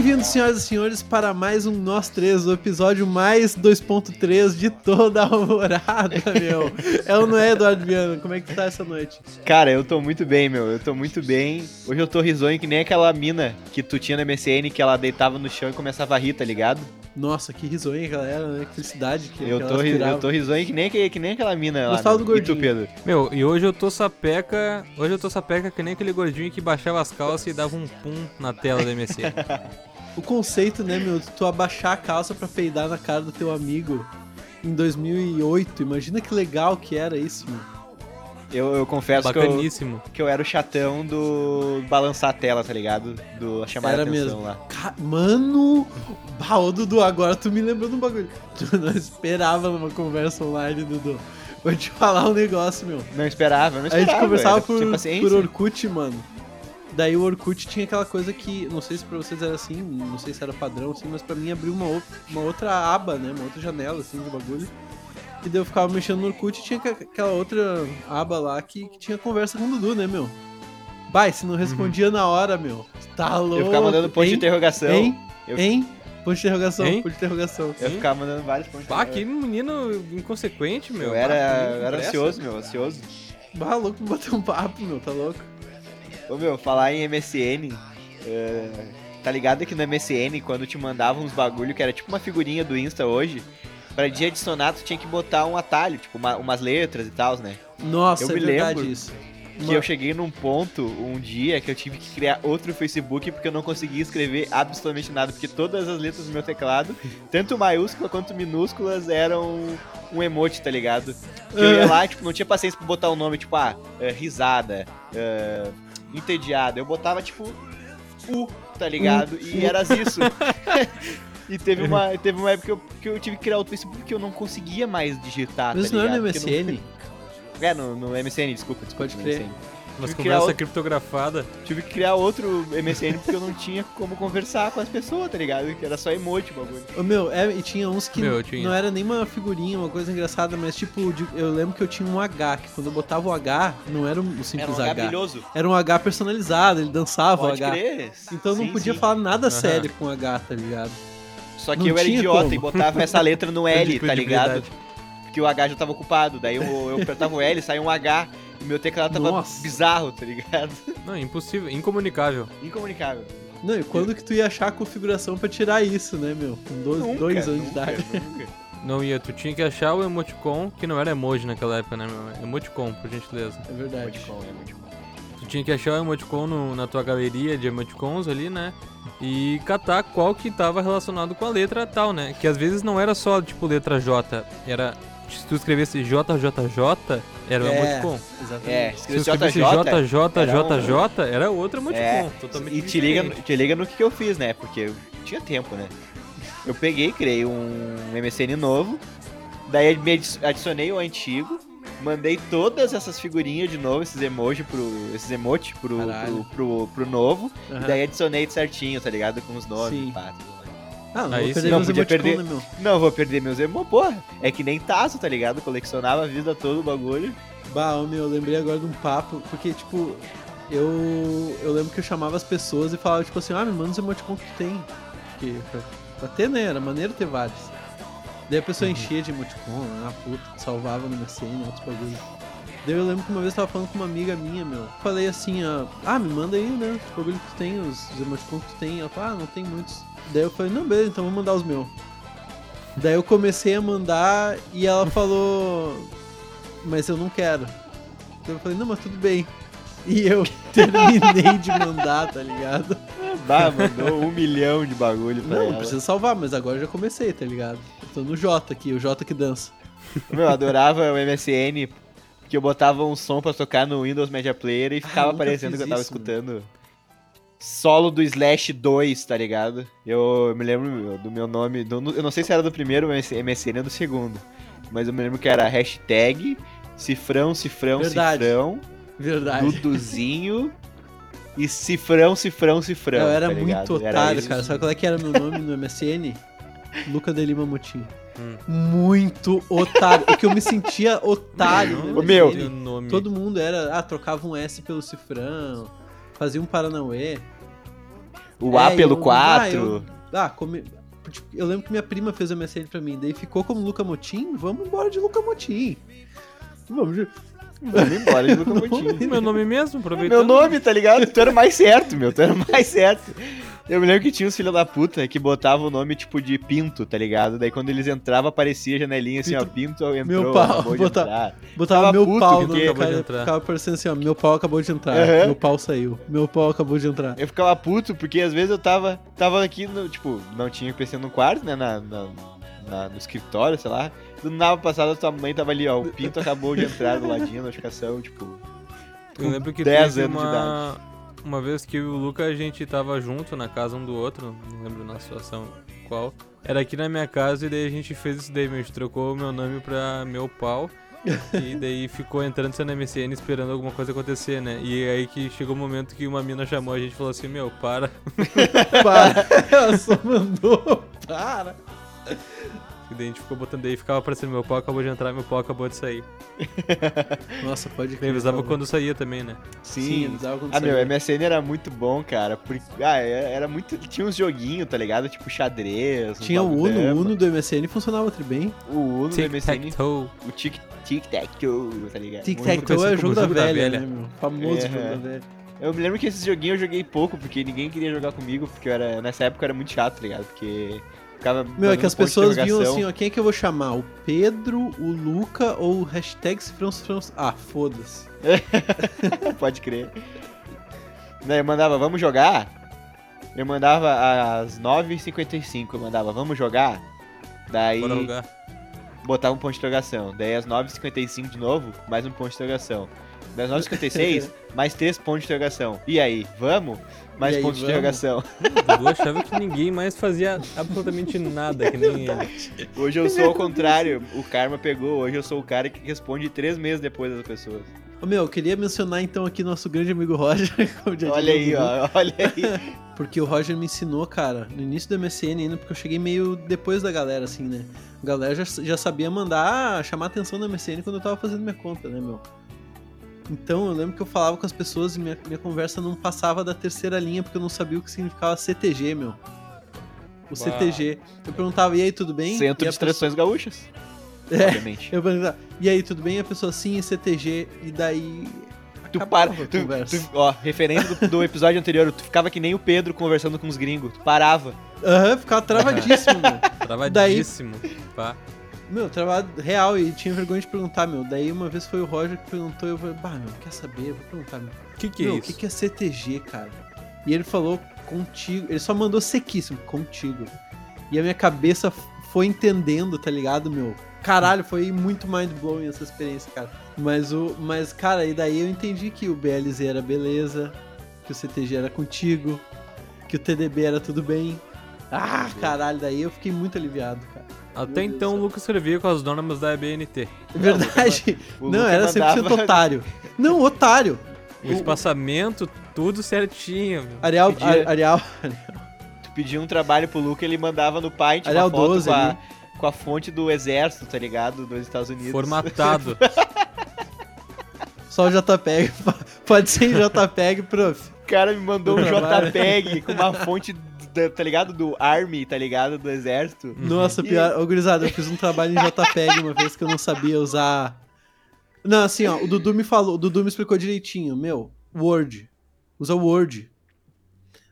Bem-vindos, senhoras e senhores, para mais um Nós Três, o episódio mais 2.3 de toda a alvorada, meu. É ou não é, Eduardo Viana? Como é que tá essa noite? Cara, eu tô muito bem, meu. Eu tô muito bem. Hoje eu tô risonho que nem aquela mina que tu tinha na MSN que ela deitava no chão e começava a rir, tá ligado? Nossa, que risonha, galera, né? Que felicidade que, Eu que tô, ri- eu tô risonho que nem, que, que nem aquela mina lá. Gostava né? do E tu, gordinho. Pedro? Meu, e hoje eu tô sapeca. Hoje eu tô sapeca que nem aquele gordinho que baixava as calças e dava um pum na tela da MSN. O conceito, né, meu, de tu abaixar a calça pra peidar na cara do teu amigo em 2008. Imagina que legal que era isso, meu. Eu, eu confesso que eu, Bacaníssimo. que eu era o chatão do balançar a tela, tá ligado? Do chamar Era a atenção mesmo. lá. Ca- Mano, bah, ô Dudu, agora tu me lembrou de um bagulho. Tu não esperava numa conversa online, Dudu. Vou te falar um negócio, meu. Não esperava, não A esperava. gente conversava era- por, por Orkut, mano. Daí o Orkut tinha aquela coisa que, não sei se pra vocês era assim, não sei se era padrão assim, mas pra mim abriu uma, ou- uma outra aba, né? Uma outra janela, assim, de bagulho. E daí eu ficava mexendo no Orkut e tinha aquela outra aba lá que, que tinha conversa com o Dudu, né, meu? Vai, se não respondia na hora, meu. Tá louco. Eu ficava mandando ponto de hein? interrogação. Hein? Eu- Hein? Ponto de interrogação, Hein? ponto de interrogação. Eu ficava mandando vários pontos de Bah, que interrogação. menino inconsequente, meu. Eu era, eu era ansioso, meu, ansioso. Bah, louco pra bater um papo, meu, tá louco? Ô meu, falar em MSN, é, tá ligado que no MSN, quando te mandavam uns bagulho que era tipo uma figurinha do Insta hoje, pra dia adicionar tu tinha que botar um atalho, tipo uma- umas letras e tal, né? Nossa, Eu é me lembro isso. Que Uma- eu cheguei num ponto, um dia, que eu tive que criar outro Facebook porque eu não conseguia escrever absolutamente nada, porque todas as letras do meu teclado, tanto maiúsculas quanto minúsculas, eram um emote, tá ligado? Que eu ia lá, tipo, não tinha paciência pra botar um nome, tipo, ah, é, risada, é, entediada. Eu botava, tipo, U, tá ligado? E era isso. e teve uma, teve uma época que eu, que eu tive que criar outro Facebook porque eu não conseguia mais digitar, Mas tá não é no MSN? não- É, no, no MSN, desculpa, desculpa. Pode crer. MSN. Umas Tive que criar conversas outro- criptografadas. Tive que criar outro MSN porque eu não tinha como conversar com as pessoas, tá ligado? Que era só emote o bagulho. Ô, meu, é, e tinha uns que Meu, eu tinha. não era nem uma figurinha, uma coisa engraçada, mas tipo, eu lembro que eu tinha um H, que quando eu botava o H, não era um Era simples um H. Era um H personalizado, ele dançava Pode o H. crer. Então eu não Sim, podia sim. falar nada Aham. sério com H, tá ligado? Só que não eu era idiota como. e botava essa letra no L, Perdi tá ligado? Porque o H já tava ocupado. Daí eu, eu apertava o L, saía um H. Meu teclado tava Nossa. bizarro, tá ligado? Não, impossível, incomunicável. Incomunicável. Não, e quando que tu ia achar a configuração pra tirar isso, né, meu? Com dois, Nunca, dois anos de nunca, idade. nunca. Não ia, tu tinha que achar o emoticon, que não era emoji naquela época, né, meu? Emoticon, por gentileza. É verdade. Emoticon, é emoticon. Tu tinha que achar o emoticon no- na tua galeria de emoticons ali, né? E catar qual que tava relacionado com a letra tal, né? Que às vezes não era só, tipo, letra J. Era. Se tu escrevesse JJJ, era o É, emoticon. Exatamente. É, Se tu escrevesse JJ. JJJJ, era outro emoticon. É, totalmente e te liga, te liga no que, que eu fiz, né? Porque eu tinha tempo, né? Eu peguei, criei um MSN novo, daí adicionei o antigo, mandei todas essas figurinhas de novo, esses emojis pro. esses emotes pro, pro, pro, pro novo, Aham. e daí adicionei certinho, tá ligado? Com os nomes, Sim. pá, tudo mais. Ah, não Aí vou perder Não, meus podia emoticons, perder. né, meu? Não, vou perder meus emotes, porra. É que nem Tazo, tá ligado? Colecionava a vida toda o bagulho. Bah, meu, eu lembrei agora de um papo, porque, tipo, eu, eu lembro que eu chamava as pessoas e falava, tipo assim, ah, me manda os emoticons que tu tem. Porque, pra, pra ter, né, era maneiro ter vários. Daí a pessoa enchia de emoticon, ah, puta, salvava no MSN, outros bagulhos. Daí eu lembro que uma vez eu tava falando com uma amiga minha, meu. Falei assim, ah, ah, me manda aí, né, os bagulhos que tu tem, os, os emoticons que tu tem. Ela falou, ah, não tem muitos. Daí eu falei, não, beleza, então vou mandar os meus. Daí eu comecei a mandar e ela falou, mas eu não quero. Então eu falei, não, mas tudo bem. E eu terminei de mandar, tá ligado? Bah, mandou um milhão de bagulho pra Não, ela. não precisa salvar, mas agora eu já comecei, tá ligado? Eu tô no J aqui, o J que dança. Meu, eu adorava o MSN, porque eu botava um som pra tocar no Windows Media Player e ficava Ah, nunca parecendo fiz que eu tava isso, escutando solo do Slash 2, tá ligado? Eu me lembro do meu nome, do- eu não sei se era do primeiro MSN ou do segundo, mas eu me lembro que era hashtag cifrão, cifrão, Verdade. cifrão, Verdade. Duduzinho e cifrão, cifrão, cifrão. eu era tá muito Era otário, isso. cara. Sabe qual é que era meu nome no MSN? Luca de Lima Motim. Hum. Muito otário. Porque eu me sentia otário. no Ô, meu, nome. Todo mundo era, ah, trocava um S pelo cifrão, fazia um Paranauê. O É, A pelo eu- 4. Ah, Ah, come- tipo, eu lembro que minha prima fez o MSN pra mim, daí ficou como Luca Motim, vamos embora de Luca Motim. Vamos de... Vamos embora de Luca Motim. Meu nome mesmo, É aproveitando. Meu nome, tá ligado? Tu era o mais certo, meu. Tu era o mais certo. Eu me lembro que tinha uns filhos da puta que botavam o nome tipo de Pinto, tá ligado? Daí quando eles entravam, aparecia a janelinha assim, ó, Pinto entrou, Meu pau, acabou de botar- entrar. Botava Tava meu puto pau que no acabou de entrar. ficava parecendo assim, ó, meu pau acabou de entrar, Aham. meu pau saiu, meu pau acabou de entrar. Eu ficava puto porque às vezes eu tava, tava aqui, no, tipo, não tinha PC no quarto, né, na, na- na- no escritório, sei lá. Do nada passado, tua mãe tava ali, ó, o Pinto acabou de entrar do ladinho, notificação, tipo... Eu lembro que 10 teve anos de uma... uma vez que eu e o Luca a gente tava junto na casa um do outro, não lembro na situação qual. Era aqui na minha casa e daí a gente fez isso daí, a gente trocou o meu nome pra meu pau. e daí ficou entrando sendo MSN esperando alguma coisa acontecer, né? E aí que chegou o momento que uma mina chamou a gente e falou assim, meu, para. Para, ela só mandou, para. E daí a gente ficou botando daí, ficava aparecendo meu pau acabou de entrar, meu pau acabou de sair. Nossa, pode Ele avisava quando saía também, né? Sim, Sim. avisava quando Ah, meu, saía. MSN era muito bom, cara. Porque, ah, era era muito. Tinha uns joguinhos, tá ligado? Tipo xadrez. Tinha o Uno, dama. o Uno do MSN funcionava tri bem. O Uno do MSN. O Tic Tic Tac Toe, tá ligado? Tic Muito- Tac Toe é o jogo da jogo da velha, velha. né, meu? Famoso É. jogo da velha. Eu me lembro que esses joguinhos eu joguei pouco, porque ninguém queria jogar comigo, porque eu era, nessa época eu era muito chato, tá ligado? Porque ficava. Meu, é que as pessoas viam assim, ó, quem é que eu vou chamar? O Pedro, o Luca ou o hashtag Frans... Ah, foda-se. Pode crer. Daí eu mandava, vamos jogar? Eu mandava às 9h55, eu mandava, vamos jogar? Daí Bora jogar. botava um ponto de interrogação. Daí às 9h55 de novo, mais um ponto de interrogação. Daí às 9h56, mais três pontos de interrogação. E aí, vamos? Mais aí, ponto de vamos? interrogação. O Dudu achava que ninguém mais fazia absolutamente nada, que nem ele. Hoje eu sou ao contrário, o Karma pegou. Hoje eu sou o cara que responde três meses depois das pessoas. Ô, meu, eu queria mencionar então aqui nosso grande amigo Roger. Olha aí, ó, olha aí. Porque o Roger me ensinou, cara, no início do MSN ainda, porque eu cheguei meio depois da galera, assim, né? A galera já, já sabia mandar, chamar atenção no MSN quando eu tava fazendo minha conta, né, meu? Então eu lembro que eu falava com as pessoas e minha, minha conversa não passava da terceira linha porque eu não sabia o que significava CTG, meu. O Bah. CTG. Eu perguntava, e aí, tudo bem? Centro e de Tradições Gaúchas. É. Obviamente. Eu perguntava, e aí, tudo bem? E a pessoa, sim, CTG. E daí. Tu para. a Tu, conversa. tu- ó, referência do, do episódio anterior, tu ficava que nem o Pedro conversando com os gringos. Tu parava. Aham, ficava travadíssimo, meu. Travadíssimo. Pá. Meu, trabalho real e tinha vergonha de perguntar, meu. Daí uma vez foi o Roger que perguntou e eu falei, bah, meu, quer saber? Eu vou perguntar, meu. O que, que é meu, o isso? que, que é CTG, cara? E ele falou contigo. Ele só mandou sequíssimo, contigo. E a minha cabeça foi entendendo, tá ligado, meu? Caralho, foi muito mind blowing essa experiência, cara. Mas o. Mas, cara, e daí eu entendi que o BLZ era beleza, que o CTG era contigo, que o TDB era tudo bem. Ah, caralho, daí eu fiquei muito aliviado, cara. Até Meu então o. Lucas escrevia com as normas da EBNT. É verdade. Não, era 100% mandava- otário. Não, otário. O espaçamento, tudo certinho. meu. Arial, Podia- Arial, Tu pedia um trabalho pro Luca, ele mandava no Paint uma Arial foto 12 com a, com a fonte do exército, tá ligado? Dos Estados Unidos. Formatado. só o JPEG. Pode ser em JPEG, prof. O cara me mandou um. JPEG com uma fonte, da- tá ligado? Do Army, tá ligado? Do exército. Nossa, E- pior. Ô, gurizada, eu fiz um trabalho em JPEG uma vez que eu não sabia usar. Não, assim, ó, o Dudu me falou, o Dudu me explicou direitinho. Meu, Word. Usa Word.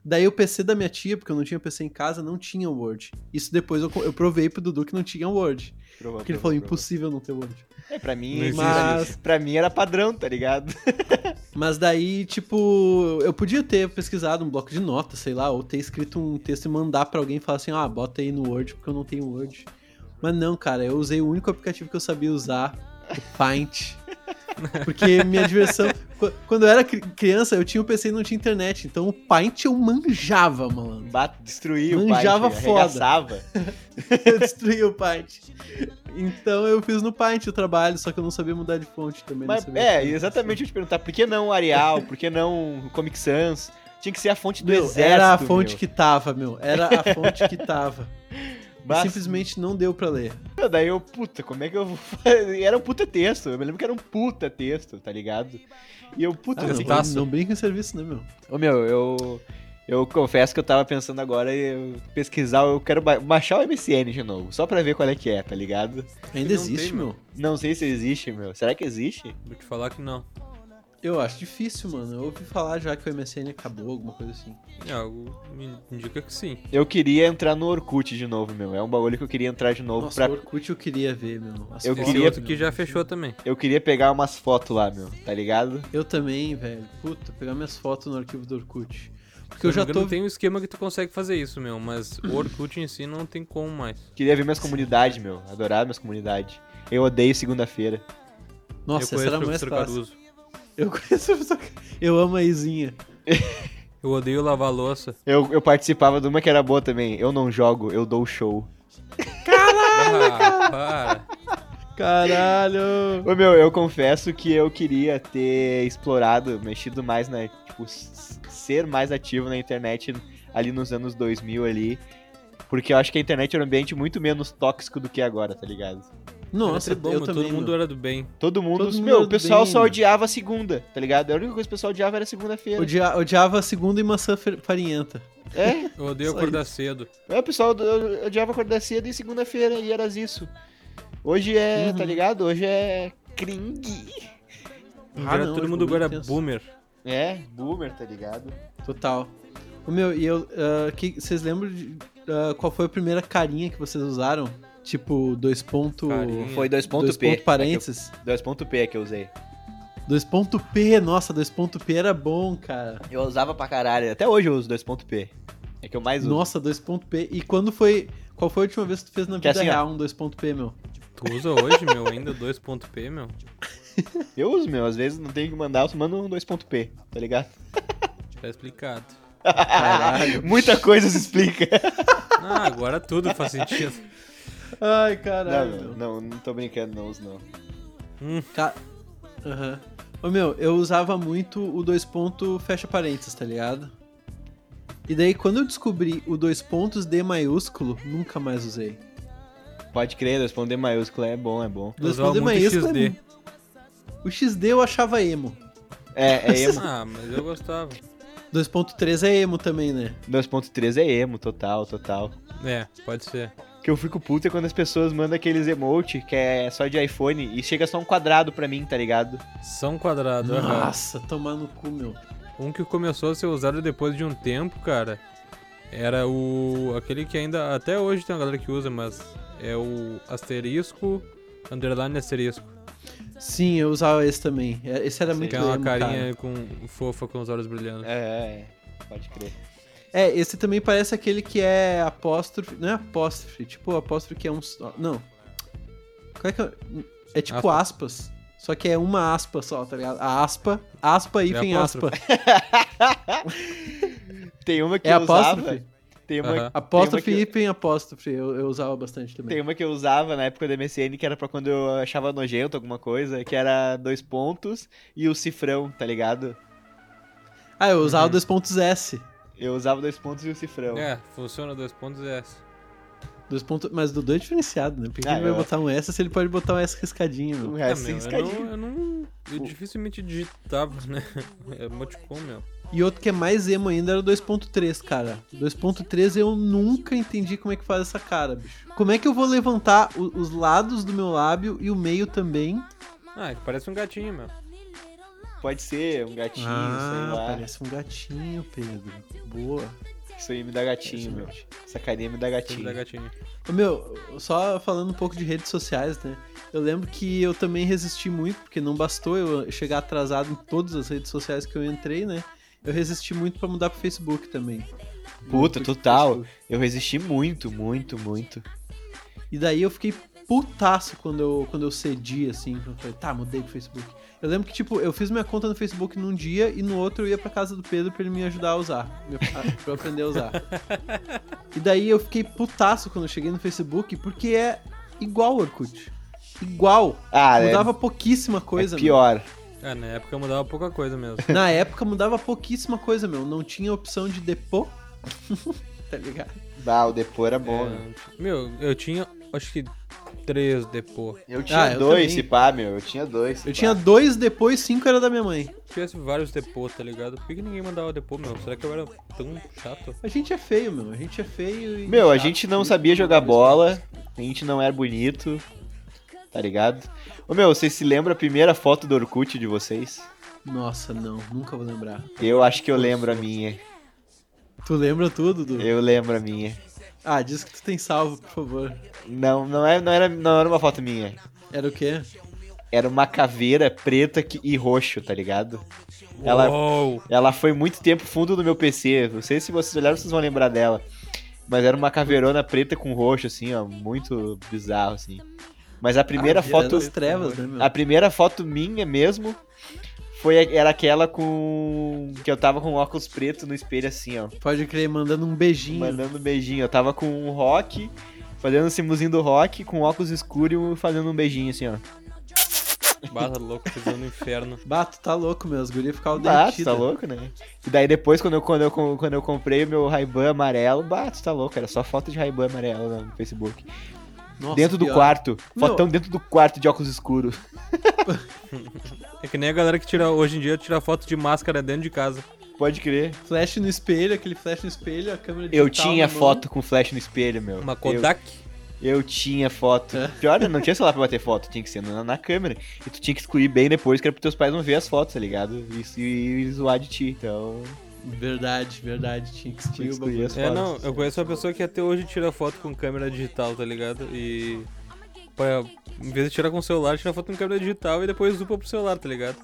Daí o PC da minha tia, porque eu não tinha PC em casa, não tinha Word. Isso depois eu, eu provei pro Dudu que não tinha Word. Prova, Porque ele falou, prova. impossível não ter Word. É, pra mim, Mas- pra mim era padrão, tá ligado? Mas daí, tipo, eu podia ter pesquisado um bloco de notas, sei lá, ou ter escrito um texto e mandar pra alguém e falar assim, ah, bota aí no Word, porque eu não tenho Word. Mas não, cara, eu usei o único aplicativo que eu sabia usar, o Paint. Porque minha diversão. qu- Quando eu era cri- criança, eu tinha o PC e não tinha internet. Então o Paint eu manjava. Bate, destruía o Manjava Paint, foda. arregaçava. Eu destruí o Paint. Então eu fiz no Paint o trabalho, só que eu não sabia mudar de fonte também. Mas, é, exatamente eu te perguntar, por que não Arial? Por que não Comic Sans? Tinha que ser a fonte do Meu, exército. era a fonte meu. que tava, meu. Era a fonte que tava. Mas- simplesmente não deu pra ler. Daí eu, puta, como é que eu vou fazer? Era um puta texto. Eu me lembro que era um puta texto, tá ligado? E eu, puta, Ah, eu não, não brinca em serviço, né, meu? Ô meu, eu. Eu confesso que eu tava pensando agora em pesquisar, eu quero ba- baixar o MSN de novo, só pra ver qual é que é, tá ligado? Ainda Não existe, tem, meu. Não sei se existe, meu. Será que existe? Vou te falar que não. Eu acho difícil, mano. Eu ouvi falar já que o MSN acabou, alguma coisa assim. É, algo me indica que sim. Eu queria entrar no Orkut de novo, meu. É um bagulho que eu queria entrar de novo Nossa, pra... o Orkut eu queria ver, meu. As Eu Esse fotos, queria- outro meu. que já fechou também. Eu queria pegar umas fotos lá, meu, tá ligado? Eu também, velho. Puta, pegar minhas fotos no arquivo do Orkut. Porque Se eu não já tô. Tem um esquema que tu consegue fazer isso, meu, mas o Orkut em si não tem como mais. Queria ver minhas comunidades, meu. Adorava minhas comunidades. Eu odeio segunda-feira. Nossa, eu essa era mais fácil. Caruso. Eu conheço o professor Eu amo a Izinha. Eu odeio lavar louça. Eu, eu participava de uma que era boa também. Eu não jogo, eu dou show. Ah, para. Caralho! Ô, meu, eu confesso que eu queria ter explorado, mexido mais na. Tipo, ser mais ativo na internet ali nos anos 2000 ali. Porque eu acho que a internet era um ambiente muito menos tóxico do que agora, tá ligado? Nossa, Era bom, eu mas também. todo mundo meu. era do bem. Todo mundo. Todo mundo meu, o pessoal bem, só odiava a segunda, tá ligado? A única coisa que o pessoal odiava era segunda-feira. Odia- odiava a segunda e maçã farinhenta. É, Eu odeio Só acordar cedo. é, o pessoal odiava acordar cedo e segunda-feira e era isso. Hoje é, tá Uhum. ligado? Hoje é cringe. Ah, não, todo mundo agora tenso. boomer. É, boomer, tá ligado? Total. O meu, e eu. ah, que, vocês lembram de, ah, qual foi a primeira carinha que vocês usaram? Tipo, dois ponto. Carinha. Foi dois pontos Dois P. ponto parênteses. Dois pontos P que eu usei. Dois ponto P, nossa, dois ponto P era bom, cara. Eu usava pra caralho. Até hoje eu uso dois pontos P. É que eu mais uso. Nossa, dois ponto P. E quando foi. Qual foi a última vez que tu fez na Que vida assim, ó. real um dois ponto P, meu? Tu usa hoje, meu, ainda 2.p, meu? Eu uso, meu. Às vezes não tenho que mandar, eu só mando um dois pontos P, tá ligado? Tá explicado. Caralho. Muita coisa se explica. Ah, agora tudo faz sentido. Ai, caralho. não, não, não tô brincando, não uso não. Hum, Ca- Aham. Ô meu, eu usava muito o dois pontos fecha parênteses, tá ligado? E daí quando eu descobri o dois pontos D maiúsculo, nunca mais usei. Pode crer, dois pontos D maiúsculo é bom, é bom. Dois pontos D maiúsculo XD. é... O XD eu achava emo. É, é emo. Ah, mas eu gostava. 2.3 é emo também, né? 2.3 é emo, total, total. É, pode ser. Que eu fico puto é quando as pessoas mandam aqueles emote que é só de iPhone e chega só um quadrado pra mim, tá ligado? São quadrado. aham. Nossa, tomar no cu, meu. Um que começou a ser usado depois de um tempo, cara, era o. aquele que ainda. Até hoje tem uma galera que usa, mas é o asterisco, underline asterisco. Sim, eu usava esse também. É, Esse era Sim. muito Que é uma emo, carinha cara. com fofa com os olhos brilhando. É, é, pode crer. É, esse também parece aquele que é apóstrofe. Não é apóstrofe, tipo apóstrofe que é um. só- Não. Qual é que é? É tipo aspas. Só que é uma aspa só, tá ligado? A aspa, aspa, hífen, aspa. Tem uma que É eu usava. apóstrofe? Tem uma. Apóstrofe, Tem uma que- hífen, apóstrofe. Eu, eu usava bastante também. Tem uma que eu usava na época da MSN que era pra quando eu achava nojento alguma coisa, que era dois pontos e o cifrão, tá ligado? Ah, eu usava Uhum. dois pontos S. Eu usava dois pontos e o cifrão. É, funciona dois pontos S. Dois pontos, mas do dois é diferenciado, né? Por que Ah, ele vai eu- botar um S se ele pode botar um S riscadinho, Um meu? É, meu, eu riscadinho. não, eu não. Eu dificilmente digitava, né? É emoticon, meu. E outro que é mais emo ainda era o 2.3, cara. 2.3 eu nunca entendi como é que faz essa cara, bicho. Como é que eu vou levantar o- os lados do meu lábio e o meio também? Ah, parece um gatinho, meu. Pode ser um gatinho, sei lá. Ah, parece um gatinho, Pedro. Boa. Isso aí me dá gatinho, meu. Essa carinha me dá gatinho. da gatinho. Ô, Meu, só falando um pouco de redes sociais, né? Eu lembro que eu também resisti muito, porque não bastou eu chegar atrasado em todas as redes sociais que eu entrei, né? Eu resisti muito pra mudar pro Facebook também. Puta, total. Eu resisti muito, muito, muito. E daí eu fiquei putaço quando eu, quando eu cedi, assim. quando Eu falei, tá, mudei pro Facebook. Eu lembro que, tipo, eu fiz minha conta no Facebook num dia e no outro eu ia pra casa do Pedro pra ele me ajudar a usar. Pra eu aprender a usar. E daí eu fiquei putaço quando eu cheguei no Facebook, porque é igual o Orkut. Igual. Ah, é- Mudava pouquíssima coisa, é meu. pior. É, na época mudava pouca coisa mesmo. Na época mudava pouquíssima coisa, meu. Não tinha opção de depô. tá ligado? Ah, o Depô era bom, né? É, meu, eu tinha acho que três depois. Eu tinha Ah, eu dois, se pá, meu. Eu tinha dois. Eu pá. tinha dois, depois cinco era da minha mãe. Se tivesse vários depô, tá ligado? Por que ninguém mandava depô, meu? Será que eu era tão chato? A gente é feio, meu. A gente é feio e. Meu, a gente não sabia jogar bola, a gente não era bonito, tá ligado? Ô meu, vocês se lembram a primeira foto do Orkut de vocês? Nossa, não, nunca vou lembrar. Eu acho que eu lembro a minha. Tu lembra tudo, Du? Eu lembro a minha. Ah, diz que tu tem salvo, por favor. Não, não, é, não, era, não era uma foto minha. Era o quê? Era uma caveira preta que- e roxo, tá ligado? Ela, Uou! ela foi muito tempo fundo do meu PC. Não sei se vocês olharam, vocês vão lembrar dela. Mas era uma caveirona preta com roxo, assim, ó. Muito bizarro, assim. Mas a primeira Ah, foto. das trevas, né, meu? A primeira foto minha mesmo foi era aquela com que eu tava com óculos preto no espelho assim, ó, Pode crer, mandando um beijinho. mandando um beijinho. Eu tava com um rock, fazendo o símbolozinho do rock, com óculos escuros e fazendo um beijinho assim, ó. Bata louco, pisando no inferno. Bato, tá louco, meu. As gurias ficavam Bato, tá louco, né? E daí depois, quando eu, quando eu, quando eu comprei o meu Ray-Ban amarelo, bato, tá louco. Era só foto de Ray-Ban amarelo no Facebook. Nossa, dentro do pior. quarto. Meu. Fotão dentro do quarto de óculos escuros. É que nem a galera que tira hoje em dia tira foto de máscara dentro de casa. Pode crer. Flash no espelho, aquele flash no espelho, a câmera Eu tinha foto com flash no espelho, meu. Uma Eu- Kodak. Eu tinha foto. É. Pior, não tinha celular pra bater foto, tinha que ser na, na câmera. E tu tinha que excluir bem depois, que era pros teus pais não ver as fotos, tá ligado? E, e zoar de ti. Então. Verdade, verdade. Tinha que Tinha excluir o bagulho. as É, não, fotos. eu conheço uma pessoa que até hoje tira foto com câmera digital, tá ligado? E. Pra, em vez de tirar com o celular, tira foto com câmera digital e depois upa pro celular, tá ligado?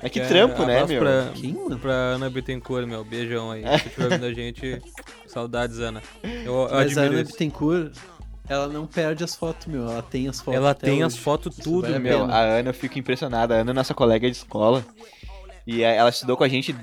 É que É, trampo, né, meu? Pra, Quem, mano? pra Ana Bittencourt, meu. Beijão aí. Se tiver ouvindo a gente, saudades, Ana. Eu, eu Mas a Ana isso. Bittencourt, ela não perde as fotos, meu. Ela tem as fotos. Ela até tem as hoje. fotos Isso tudo, vale a meu. A Ana eu fico impressionada. A Ana é nossa colega de escola. E a- ela estudou com a gente,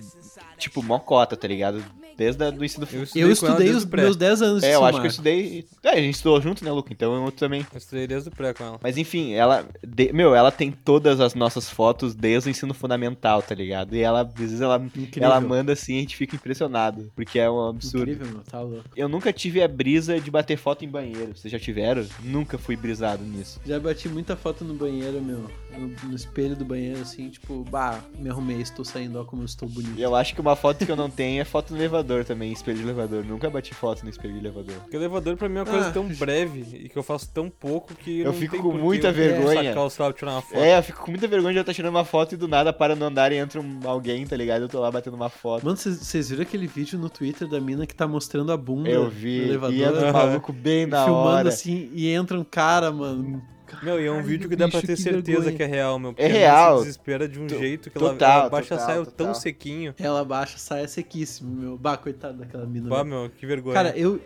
tipo, mocota, tá ligado? Desde o ensino Eu estudei os meus 10 anos de É, eu acho que eu estudei. É, a gente estudou junto, né, Luca? Então eu também. Eu estudei desde o pré com ela. Mas enfim, ela. de- Meu, ela tem todas as nossas fotos desde o ensino fundamental, tá ligado? E ela, às vezes, ela, Incrível. ela manda assim e a gente fica impressionado. Porque é um absurdo. Incrível, meu. Tá louco. Eu nunca tive a brisa de bater foto em banheiro. Vocês já tiveram? Nunca fui brisado nisso. Já bati muita foto no banheiro, meu. No, no espelho do banheiro, assim, tipo, bah, me arrumei, estou saindo, ó como eu estou bonito. E eu acho que uma foto que eu não tenho é foto no elevador também, espelho de elevador. Nunca bati foto no espelho de elevador. Porque elevador pra mim é uma coisa Ah. tão breve e que eu faço tão pouco que. Eu não fico tem com muita eu vergonha. Sacar o tirar uma foto. É, eu fico com muita vergonha de eu estar tirando uma foto e do nada para no andar e entra um- alguém, tá ligado? Eu tô lá batendo uma foto. Mano, vocês viram aquele vídeo no Twitter da mina que tá mostrando a bunda Eu no vi. elevador? E entra um maluco bem na filmando hora. assim, e entra um cara, mano. Meu, e é um Caralho, vídeo que dá pra ter que certeza vergonha. que é real, meu. É a real. se desespera de um To- jeito que ela, total, ela baixa total, a saia total. tão sequinho. Ela baixa, sai sequíssimo, meu. Bah, coitado daquela mina. Bah, meu. que vergonha. Cara, eu,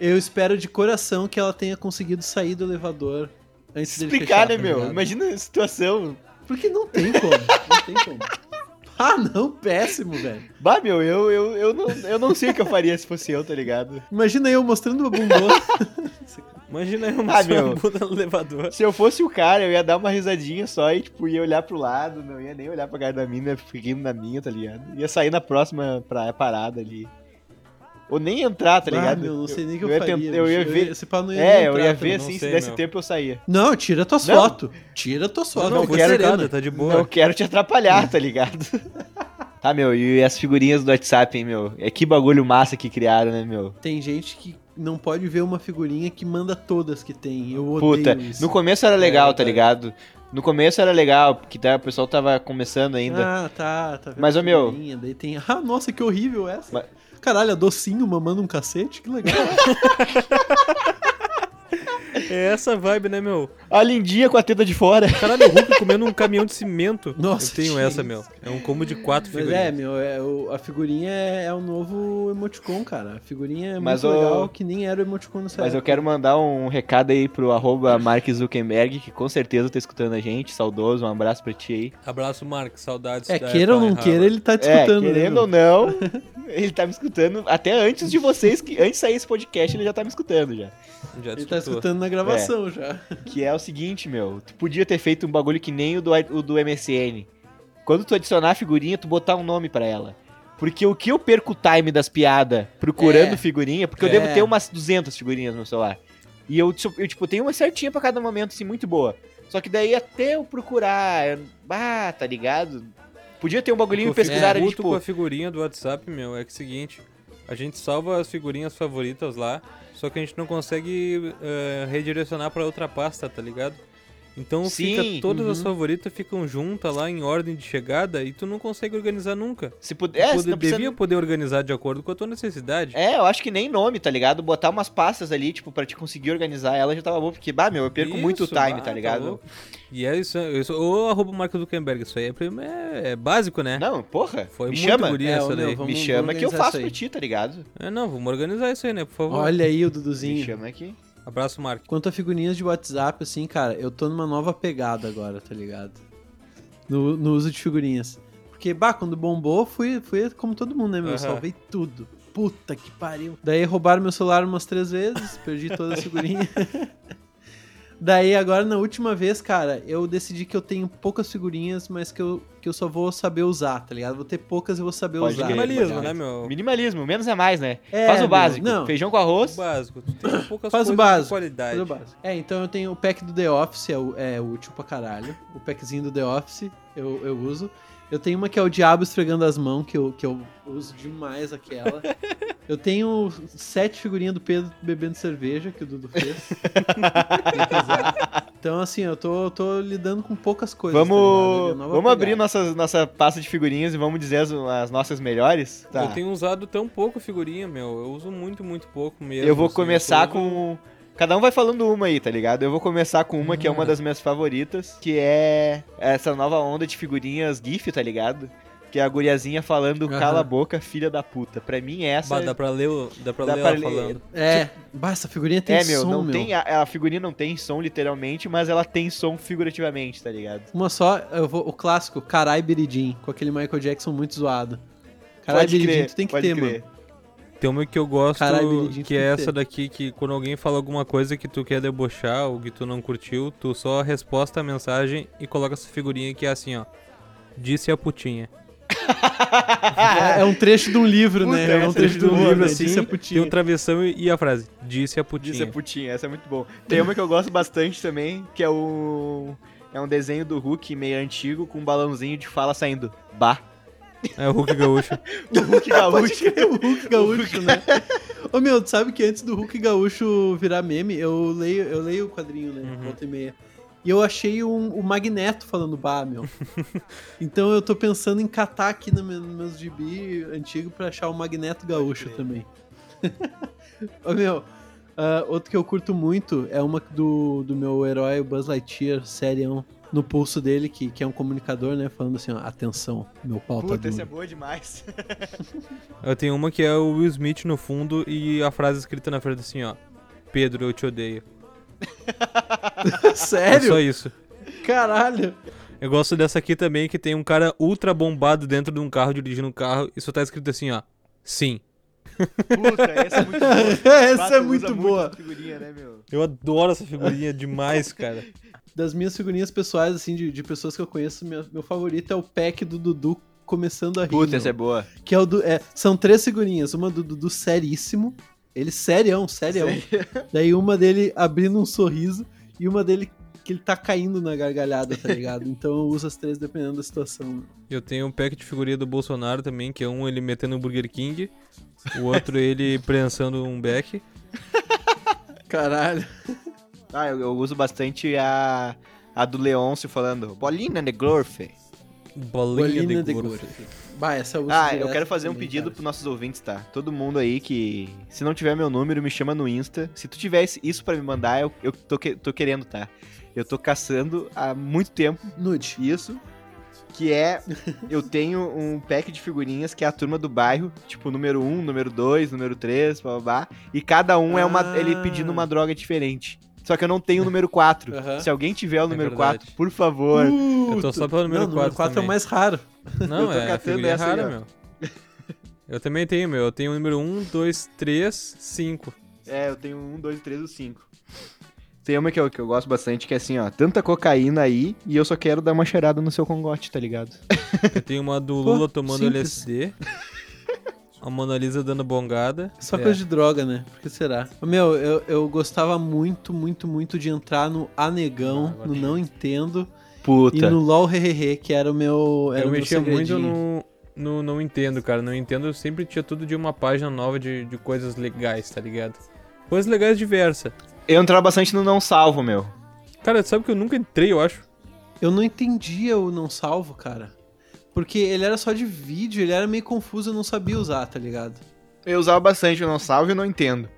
eu espero de coração que ela tenha conseguido sair do elevador antes dele Explicar, fechar, né, tá meu? Imagina a situação. Porque não tem como, não tem como. Ah, não, péssimo, velho. Bah, meu, eu, eu, eu, não, eu não sei o que eu faria se fosse eu, tá ligado? Imagina eu mostrando uma bundona. Imagina eu Ah, mostrando meu. a bunda no elevador. Se eu fosse o cara, eu ia dar uma risadinha só e, tipo, ia olhar pro lado, não ia nem olhar pra cara da mina, rindo na minha, tá ligado? Ia sair na próxima pra, parada ali. Ou nem entrar, tá Ah, ligado? meu, não sei nem o que eu, ia faria. tent- eu ia ver. esse pau não ia É, nem eu entrar ia ver não assim, sei, se desse meu. tempo eu saía. Não, tira tuas Não. fotos. Tira tuas fotos. não, foi quero. Nada, tá de boa. Não quero te atrapalhar, tá ligado? tá, meu, e as figurinhas do WhatsApp, hein, meu? É que bagulho massa que criaram, né, meu? Tem gente que não pode ver uma figurinha que manda todas que tem. Eu odeio Puta, isso. no começo era legal, É, tá tá. ligado? No começo era legal, porque tá, o pessoal tava começando ainda. Ah, tá, tá vendo Mas, ô, meu- figurinha, Daí tem. Ah, nossa, que horrível essa. Mas- Caralho, a docinho mamando um cacete, que legal. É essa vibe, né, meu? A lindinha com a teta de fora. Caralho, o Hulk comendo um caminhão de cimento. Nossa, Eu tenho essa, meu. É um combo de quatro Mas figurinhas. é, meu, é, o- a figurinha é, é o novo emoticon, cara. A figurinha é Mas, muito ô- legal, que nem era o emoticon nessa Mas eu época. quero mandar um recado aí pro arroba Mark Zuckerberg, que com certeza tá escutando a gente. Saudoso, um abraço pra ti aí. Abraço, Marcos. Saudades É, da queira ou não queira, Harvard. ele tá te É, escutando, né, querendo meu? ou não, ele tá me escutando até antes de vocês, que antes de sair esse podcast, ele já tá me escutando já. Já Ele tá escutando na gravação já. Que é o seguinte, meu, tu podia ter feito um bagulho que nem o do, o do MSN. Quando tu adicionar a figurinha, tu botar um nome pra ela. Porque o que eu perco o time das piadas procurando É. figurinha, porque eu É. devo ter umas 200 figurinhas no celular. E eu, tipo, eu, tipo, tenho uma certinha pra cada momento, assim, muito boa. Só que daí até eu procurar, eu- ah, tá ligado? Podia ter um bagulhinho O que eu pesquisar ali, puto com a tipo, figurinha do WhatsApp, meu, é que é o seguinte, a gente salva as figurinhas favoritas lá, só que a gente não consegue eh, redirecionar pra outra pasta, tá ligado? Então Sim, fica todas as uhum. favoritas ficam juntas lá em ordem de chegada e tu não consegue organizar nunca. se puder, Tu se não precisa- devia poder organizar de acordo com a tua necessidade. É, eu acho que nem nome, tá ligado? Botar umas pastas ali, tipo, pra te conseguir organizar ela já tava bom, porque, bah, meu, eu perco muito Isso, time, bah, tá ligado? louco. e é isso, isso ou arroba Marco Zuckerberg, isso aí é, é- é básico, né? Não, porra, Foi me muito chama. guria É, essa daí. vamos- me chama que eu faço pra ti, tá ligado? É, não, vamos organizar isso aí, né, por favor. Olha aí o Me Duduzinho. chama aqui. Abraço, Marco. Quanto a figurinhas de WhatsApp, assim, cara, eu tô numa nova pegada agora, tá ligado? No, no uso de figurinhas. Porque, bah, quando bombou, fui, fui como todo mundo, né, meu? Eu Aham. Salvei tudo. Puta que pariu. Daí roubaram meu celular umas três vezes, perdi toda a figurinha. Daí agora, na última vez, cara, eu decidi que eu tenho poucas figurinhas, mas que eu, que eu só vou saber usar, tá ligado? Vou ter poucas e vou saber Pode usar. Minimalismo, né, meu? Minimalismo, menos é mais, né? É, Faz o meu, básico. não. Feijão com O arroz. básico. Tu tem poucas Faz o básico. de qualidade. Tudo básico. É, então eu tenho o pack do The Office, é, o- é útil pra caralho. O packzinho do The Office eu, eu uso. Eu tenho uma que é o Diabo Esfregando as Mãos, que eu, que eu uso demais aquela. eu tenho sete figurinhas do Pedro bebendo cerveja, que o Dudu fez. Então, assim, eu tô, tô lidando com poucas coisas. tá? Vamos, nova vamos abrir nossa, nossa pasta de figurinhas e vamos dizer as, as nossas melhores? Tá. Eu tenho usado tão pouco figurinha, meu. Eu uso muito, muito pouco mesmo. Eu vou assim, começar eu uso- com. Cada um vai falando uma aí, tá ligado? Eu vou começar com uma que é Uhum. uma das minhas favoritas, que é essa nova onda de figurinhas GIF, tá ligado? Que é a guriazinha falando Aham. cala a boca, filha da puta. Pra mim, essa. Bah, dá pra ler, o- dá pra Dá ler pra ela ler. falando. É, bah, essa figurinha tem é, meu, som, não meu. tem. A, a figurinha não tem som literalmente, mas ela tem som figurativamente, tá ligado? Uma só, eu vou, o clássico, Carai Biridim, com aquele Michael Jackson muito zoado. Carai Biridim, tu tem que pode ter, crer. mano. Tem uma que eu gosto, Caralho, que é tem essa daqui, que quando alguém fala alguma coisa que tu quer debochar ou que tu não curtiu, tu só resposta a mensagem e coloca essa figurinha que é assim, ó. Disse a putinha. É, é um trecho de um livro, Puta, né? É um trecho é de um livro, né? assim. Disse a Tem putinha. um travessão e a frase. Disse a putinha. Isso é putinha, essa é muito bom. Tem uma que eu gosto bastante também, que é o. É um desenho do Hulk meio antigo com um balãozinho de fala saindo. Bah. É o Hulk Gaúcho. O Hulk gaúcho. o Hulk gaúcho, né? Ô meu, tu sabe que antes do Hulk gaúcho virar meme, eu leio, eu leio o quadrinho, né? Uhum. Volta e meia. E eu achei um, o Magneto falando bah, meu. então eu tô pensando em catar aqui no meu, nos meus gibi antigo pra achar o Magneto gaúcho também. Ô meu, ah, outro que eu curto muito é uma do, do meu herói, o Buzz Lightyear, serião, no pulso dele, que, que é um comunicador, né? Falando assim, ó, atenção, meu pau tá Puta, duro. essa é boa demais. Eu tenho uma que é o Will Smith no fundo e a frase escrita na frente assim, ó. Pedro, eu te odeio. É só Sério? isso. Caralho. Eu gosto dessa aqui também, que tem um cara ultra bombado dentro de um carro, dirigindo um carro, e só tá escrito assim, ó. Sim. Puta, essa é muito boa. Essa Bato é muito boa. essa figurinha, né, meu? Eu adoro essa figurinha demais, cara. Das minhas figurinhas pessoais, assim, de, de pessoas que eu conheço, meu, meu favorito é o pack do Dudu começando a rir. Puta, essa é boa. Que é o do, é, são três figurinhas. Uma do Dudu seríssimo. Ele serião, serião. Daí uma dele abrindo um sorriso e uma dele que ele tá caindo na gargalhada, tá ligado? Então eu uso as três dependendo da situação. Eu tenho um pack de figurinha do Bolsonaro também, que é um ele metendo um Burger King, o outro ele prensando um beck. Caralho. Ah, eu, eu uso bastante a, a do Leôncio falando Bolina de Glorfe. Bolinha, Bolina de de gordo. Bah, essa eu uso Ah, eu quero fazer um também, pedido cara. pros nossos ouvintes, tá? Todo mundo aí que, se não tiver meu número, me chama no Insta. Se tu tivesse isso pra me mandar, eu, eu tô, que- tô querendo, tá? Eu tô caçando há muito tempo Nude. isso, que é, eu tenho um pack de figurinhas que é a turma do bairro, tipo número 1, número 2, número 3, babá, e cada um é uma, Ah. ele pedindo uma droga diferente. Só que eu não tenho o número 4. Aham. Se alguém tiver o número verdade. 4, por favor. Eu tô só pelo número Não, o número 4 4 é o também. mais raro. Não, Eu tô é rara, ó. meu. Eu também tenho, meu. Eu tenho o número 1, 2, 3, 5. É, eu tenho um, dois, três ou cinco. Tem uma que eu, que eu gosto bastante, que é assim, ó, tanta cocaína aí e eu só quero dar uma cheirada no seu congote, tá ligado? Eu tenho uma do Pô, Lula tomando simples. LSD. A Mona Lisa dando bongada. Só É. coisa de droga, né? Por que será? Meu, eu, eu gostava muito, muito, muito de entrar no Anegão, Ah, no Não Entendo Puta. e no LOL Hehehe, que era o meu. Era eu o meu mexia muito no, no Não Entendo, cara. Não Entendo eu sempre tinha tudo de uma página nova de, de coisas legais, tá ligado? Coisas legais diversas. Eu entrava bastante no não salvo, meu. Cara, sabe que eu nunca entrei, eu acho. Eu não entendia o Não Salvo, cara. Porque ele era só de vídeo, ele era meio confuso, eu não sabia usar, tá ligado? Eu usava bastante o não salvo e não entendo.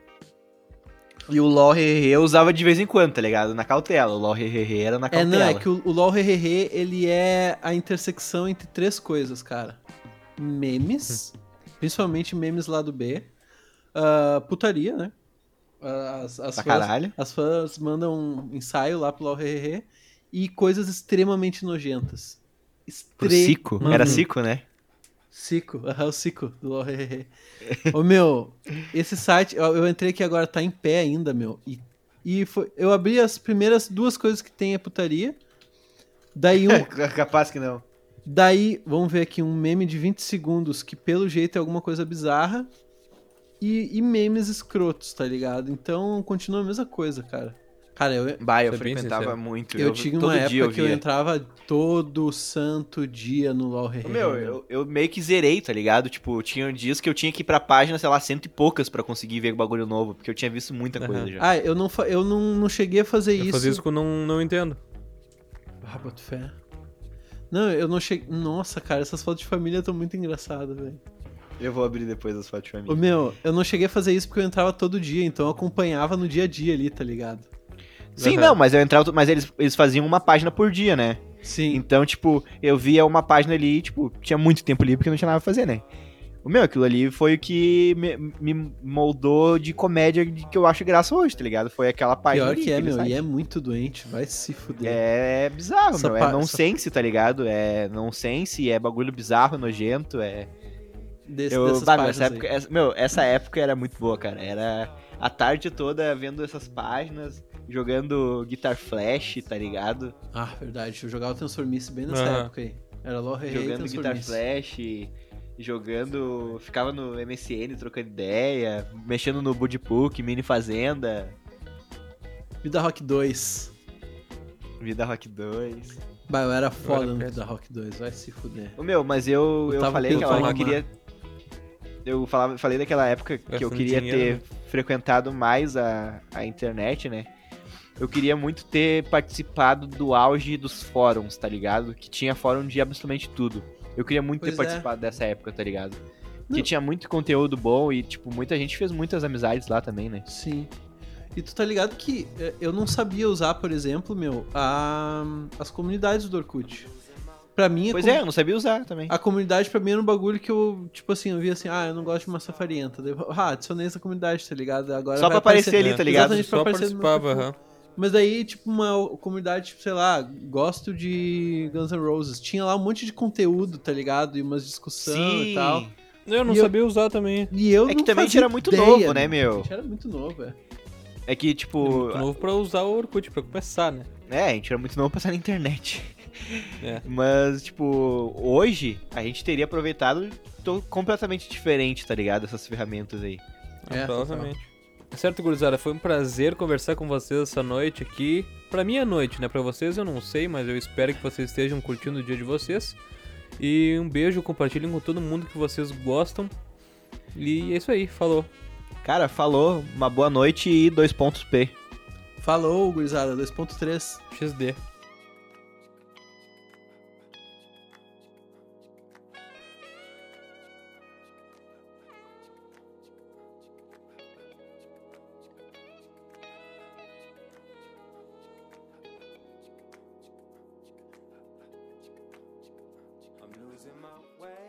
E o LOL Hehe eu usava de vez em quando, tá ligado? Na cautela. O LOL Hehe era na É, cautela. não, é que o, o LOL ele é a intersecção entre três coisas, cara. Memes, principalmente memes lá do B. ah, putaria, né? Ah, As, as, fãs, caralho. as fãs mandam um ensaio lá pro LOL Hehehe. E coisas extremamente nojentas. Pro Extre- Cico. Uhum. Era Cico, né? Cico, aham, o Cico do. Ô meu, esse site, eu, eu entrei aqui agora, tá em pé ainda, meu. E, e foi, eu abri as primeiras duas coisas que tem é putaria. Daí um, Capaz que não. Daí, vamos ver aqui um meme de 20 segundos que pelo jeito é alguma coisa bizarra. E, e memes escrotos, tá ligado? Então continua a mesma coisa, cara. Cara, eu, Bah, eu frequentava muito. eu tinha todo uma dia época eu que eu entrava todo santo dia no LoL. Meu, eu, eu meio que zerei, tá ligado? Tipo, tinha dias que eu tinha que ir pra página, sei lá, cento e poucas pra conseguir ver o bagulho novo, porque eu tinha visto muita coisa já. Ah, eu não, eu não, não cheguei a fazer Eu isso. fazia isso com Não, não Entendo. Ah, boto fé. Não, eu não cheguei. Nossa, cara, essas fotos de família estão muito engraçadas, velho. Eu vou abrir depois as fotos de Ô, família. meu, eu não cheguei a fazer isso porque eu entrava todo dia, então eu acompanhava no dia a dia ali, tá ligado? Sim, Aham. não, mas eu entrava, mas eles, eles faziam uma página por dia, né? Sim. Então, tipo, eu via uma página ali, tipo, tinha muito tempo livre porque não tinha nada pra fazer, né? O meu, aquilo ali foi o que me, me moldou de comédia que eu acho graça hoje, tá ligado? Foi aquela página. Pior que é, meu, e é muito doente, vai se fuder. É, é bizarro, Essa meu. É nonsense, tá ligado? É nonsense, é bagulho bizarro, nojento, é. Desse, Eu, bah, meu, essa época, essa- meu, essa época era muito boa, cara. Era a tarde toda vendo essas páginas, jogando Guitar Flash, tá ligado? Ah, verdade, eu jogava Transformice bem nessa época aí. Era LoL Rei jogando Guitar. Flash, jogando. Ficava no MSN trocando ideia, mexendo no Budipuk, Mini Fazenda, Vida Rock 2. Vida Rock 2. Bah, eu era foda era no. Vida Rock 2, vai se fuder. Ô, meu, mas eu, eu Botava falei que eu queria. Eu falava, falei daquela época que eu queria dinheiro, ter frequentado mais a, a internet, né? Eu queria muito ter participado do auge dos fóruns, tá ligado? Que tinha fórum de absolutamente tudo. Eu queria muito Pois ter é. participado dessa época, tá ligado? Não. Que tinha muito conteúdo bom e, tipo, muita gente fez muitas amizades lá também, né? Sim. E tu tá ligado que eh, eu não sabia usar, por exemplo, meu, a, as comunidades do Orkut. Pra mim, Pois com- é, eu não sabia usar também. A comunidade pra mim era um bagulho que eu, tipo assim, eu via assim, ah, eu não gosto de massa farinhenta. Daí eu, ah, adicionei essa comunidade, tá ligado? Agora Só vai pra aparecer ali, É, tá ligado? Exatamente. pra Só aparecer participava, aham. Mas daí, tipo, uma comunidade, tipo, sei lá, gosto de Guns N' Roses. Tinha lá um monte de conteúdo, tá ligado? E umas discussões e tal. Eu não E eu- sabia usar também. E eu É que também a gente fazia era muito ideia, novo, né, meu? A gente era muito novo, é. É que, tipo. Muito novo pra usar o Orkut, pra começar, né? É, a gente era muito novo pra estar na internet. É. Mas, tipo, hoje a gente teria aproveitado completamente diferente, tá ligado? Essas ferramentas aí. É, Ah, provavelmente. Certo, gurizada, foi um prazer conversar com vocês essa noite aqui. Pra mim é noite, né? Pra vocês eu não sei, mas eu espero que vocês estejam curtindo o dia de vocês. E um beijo, compartilhem com todo mundo que vocês gostam. E é isso aí, falou. Cara, falou, uma boa noite e dois pontos P. Falou, gurizada, 2.3. XD. Losing my way